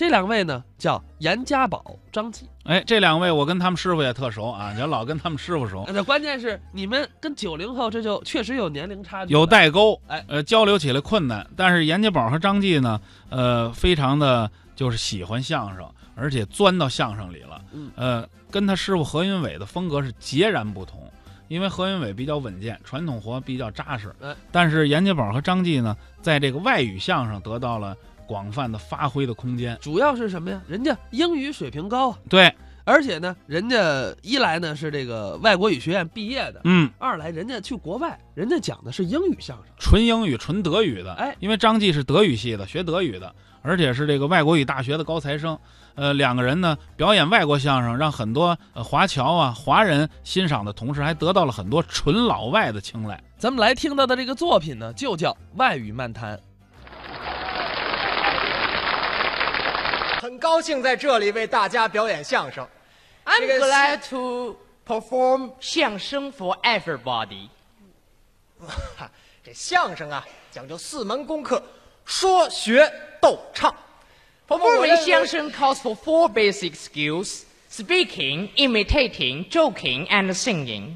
这两位呢叫严家宝、张继。哎，这两位我跟他们师傅也特熟啊，就老跟他们师傅熟，那关键是你们跟九零后这就确实有年龄差距，有代沟，哎，呃，交流起来困难。但是严家宝和张继呢，呃，非常的就是喜欢相声，而且钻到相声里了。嗯，呃，跟他师傅何云伟的风格是截然不同。因为何云伟比较稳健，传统活比较扎实。哎，但是严家宝和张继呢，在这个外语相声得到了广泛的发挥的空间。主要是什么呀？人家英语水平高啊，对，而且呢，人家一来呢是这个外国语学院毕业的，嗯，二来人家去国外，人家讲的是英语相声，纯英语、纯德语的。哎，因为张继是德语系的，学德语的，而且是这个外国语大学的高材生。呃，两个人呢表演外国相声，让很多呃华侨啊、华人欣赏的同时，还得到了很多纯老外的青睐。咱们来听到的这个作品呢，就叫《外语漫谈》。很高兴在这里为大家表演相声。 I'm 这个是 glad to perform 相声 for everybody. 这相声啊，讲究四门功课：说、学、逗、唱。我认 Performing 为相声 calls for four basic skills: speaking, imitating, joking, and singing.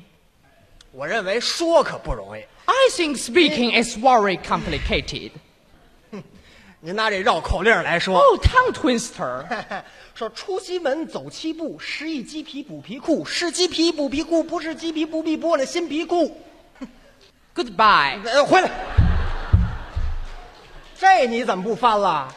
我认为说可不容易。 I think speaking is very complicated. 您拿这绕口令来说，Oh, tongue twister. 说出西门走七步，十一鸡皮补皮裤，是鸡皮补皮裤，不是鸡皮不必剥了新皮裤。Goodbye. 呃，回来。这你怎么不翻了？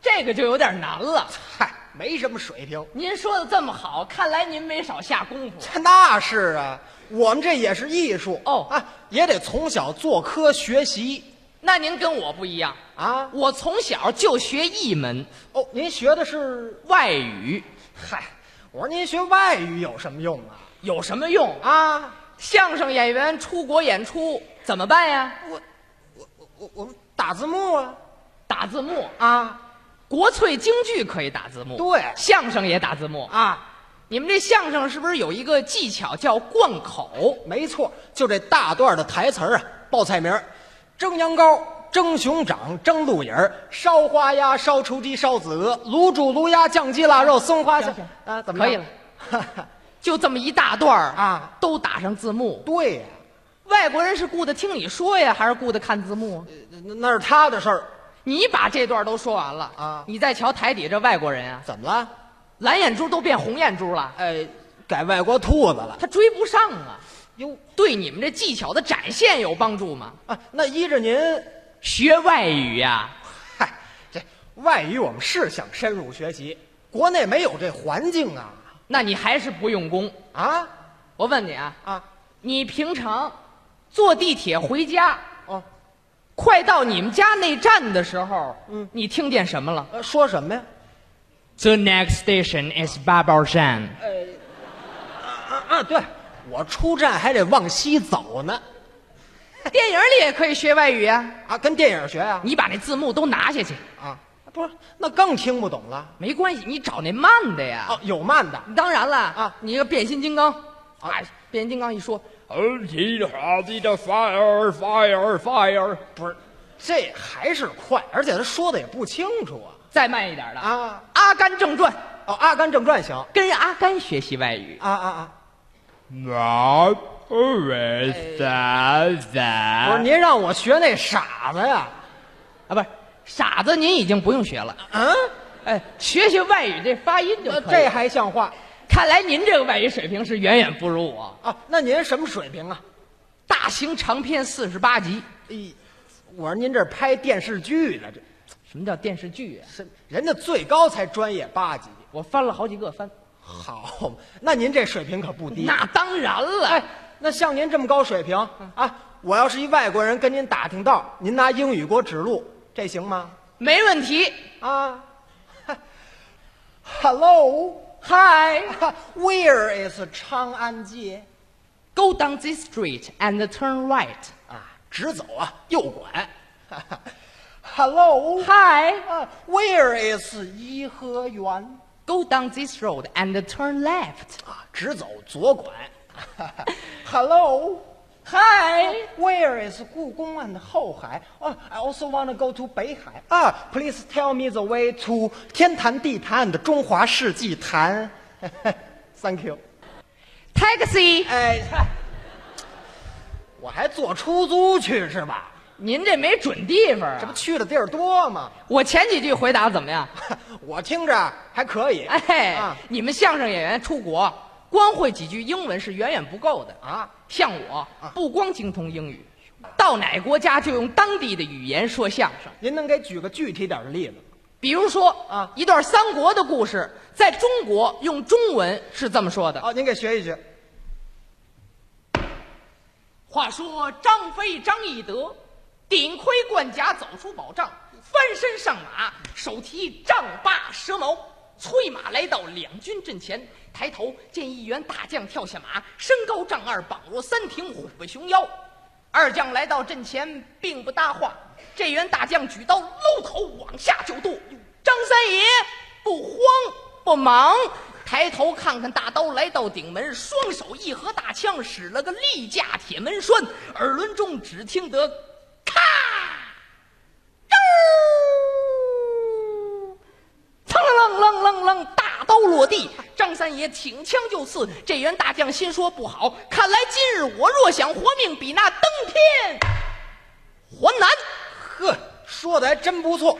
这个就有点难了。嗨，没什么水平。您说的这么好，看来您没少下功夫。那是啊，我们这也是艺术哦啊，也得从小做科学习那您跟我不一样，啊。我从小就学一门哦，您学的是？外语，嗨，我说您学外语有什么用啊？有什么用？啊，相声演员出国演出怎么办呀？我我我，我，我打字幕啊打字幕，啊国粹京剧可以打字幕，对相声也打字幕。啊，你们这相声是不是有一个技巧叫贯口？没错，就这大段的台词啊，报菜名儿蒸羊羔、蒸熊掌、蒸鹿眼儿、烧花鸭、烧雏鸡、烧子鹅、卤煮、卤鸭、酱鸡、腊肉、松花虾啊，怎么可以了？就这么一大段儿啊，都打上字幕。对呀、外国人是顾得听你说呀，还是顾得看字幕啊？那那是他的事儿。你把这段都说完了啊你再瞧台底这外国人啊，怎么了？蓝眼珠都变红眼珠了，哎，改外国兔子了。他追不上啊。哟对你们这技巧的展现有帮助吗？啊，那依着您，学外语呀、嗨，这外语我们是想深入学习，国内没有这环境啊那你还是不用功。啊我问你啊，啊你平常坐地铁回家，哦，快到你们家那站的时候，嗯你听见什么了呃说什么呀？？The next station is Babaoshan。啊啊，对，我出站还得往西走呢。电影里也可以学外语啊，啊，跟电影学呀、你把那字幕都拿下去，啊？不是，那更听不懂了。没关系，你找那慢的呀。哦，有慢的。当然了啊你个变形金刚，哎，变形金刚一说，的 fire fire fire，不是，这还是快，而且他说的也不清楚啊再慢一点的啊。啊，阿甘正传》，哦，《阿甘正传》行。跟阿甘学习外语。啊啊啊！那不不是您让我学那傻子呀？啊，不是傻子，您已经不用学了。嗯，哎，学学外语这发音就可以了这还像话看来您这个外语水平是远远不如我。啊？那您什么水平啊？大型长篇四十八集，哎，我说您这拍电视剧呢，这什么叫电视剧啊？是人家最高才专业八级。我翻了好几个翻。好，那您这水平可不低。那当然了，哎，那像您这么高水平啊，我要是一外国人跟您打听道，您拿英语给我指路，这行吗？没问题。啊，Hello，Hi, Where is 长安街？go down this street and turn right. 啊，直走啊，右拐。Hello，Hi, 啊，Where is 颐和园？go down this road and turn left. 啊，直走左拐。Hello， Hi. Where is 故宫 and 后海？啊、i also want to go to 北海。啊、p l e a s e tell me the way to 天坛地坛的中华世纪坛。Thank you。 Taxi. 哎，嗨我还坐出租去是吧？ 您这没准地方这不啊！去的地儿多吗？我前几句回答怎么样？我听着还可以。哎，啊你们相声演员出国，光会几句英文是远远不够的。啊，像我，不光精通英语，到哪国家就用当地的语言说相声。您能给举个具体点的例子？比如说啊一段三国的故事，在中国用中文是这么说的：哦，您给学一学。话说张飞张翼德，顶盔贯甲走出宝帐，翻身上马，手提丈八蛇矛，催马来到两军阵前。抬头见一员大将跳下马，身高丈二，膀若三挺，虎背熊腰。二将来到阵前，并不搭话。这员大将举刀搂头往下就剁。张三爷不慌不忙，抬头看看大刀来到顶门，双手一合大枪，使了个力架铁门栓。耳轮中只听得地。张三爷挺枪就刺，这员大将心说不好，看来今日我若想活命，比那登天还难。呵，说的还真不错。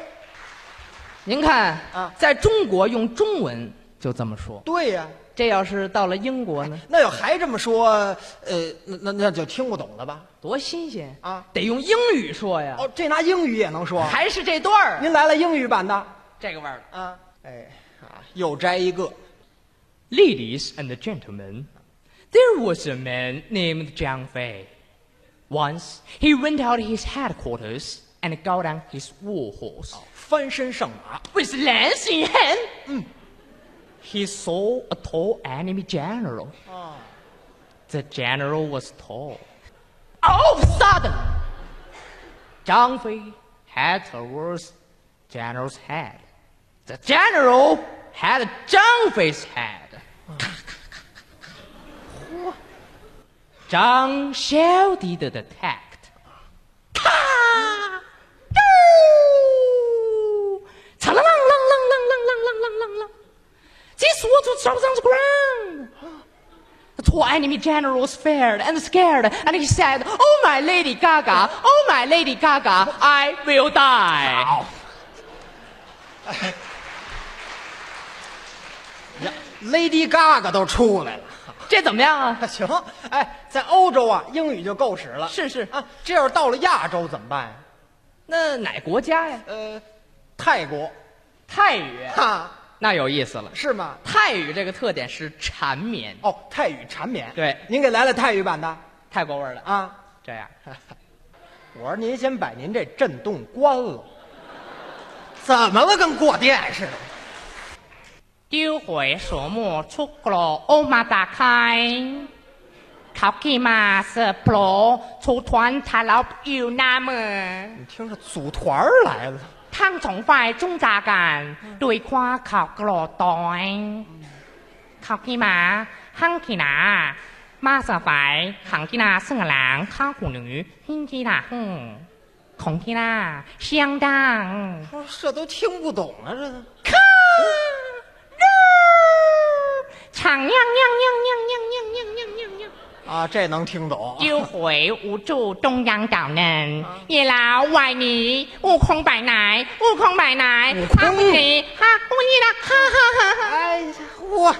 您看啊在中国用中文就这么说，对呀、这要是到了英国呢，那要还这么说，呃，那那那就听不懂了吧？多新鲜啊！得用英语说呀，哦，这拿英语也能说？还是这段儿您来了英语版的这个味儿。啊？哎啊，又摘一个。Ladies and gentlemen, there was a man named Jiang Fei. Once he went out his headquarters and got on his war horse. With lance in hand, mm. he saw a tall enemy general. Oh. The general was tall. All of a sudden, Zhang Fei head towards general's head. The general had Zhang Fei's head. Zhang shouted the attacked. 咔！嘟！嘡啷啷啷啷啷啷啷啷啷啷。This was to drop on the ground. The tall enemy general was feared and scared, and he said, "Oh my Lady Gaga, oh my Lady Gaga, I will die." Lady Gaga 都出来了。 这怎么样啊？行，哎，在欧洲啊，英语就够使了。是是啊，这要是到了亚洲怎么办呀？那哪国家呀？呃，泰国，泰语，哈，那有意思了。是吗？泰语这个特点是缠绵，哦，泰语缠绵。对您给来了泰语版的泰国味儿的。啊？这样，我说您先把您这震动关了，怎么了？跟过电似的。丢回所目出国欧马打开，考基马是 pro 出团他老有那么。你听着，组团儿来了。 ทั้งสองฝ่ายจุ้งจากันด้วยความข่าวกรอดตอยข่าวกีหมาหั่งกีหนามาสฝ่ายขังกีนาซึ่งหลังข้าวหูหนูหิ้งกีหนาหงของกีนาเชียงดัง 我说这都听不懂啊，这 啊，这能听懂。丢回无处中央岛呢，一老外女，悟空奶奶，悟空奶奶，哈呜尼，哈呜尼啦，哈哈哈哈！哎呀，我。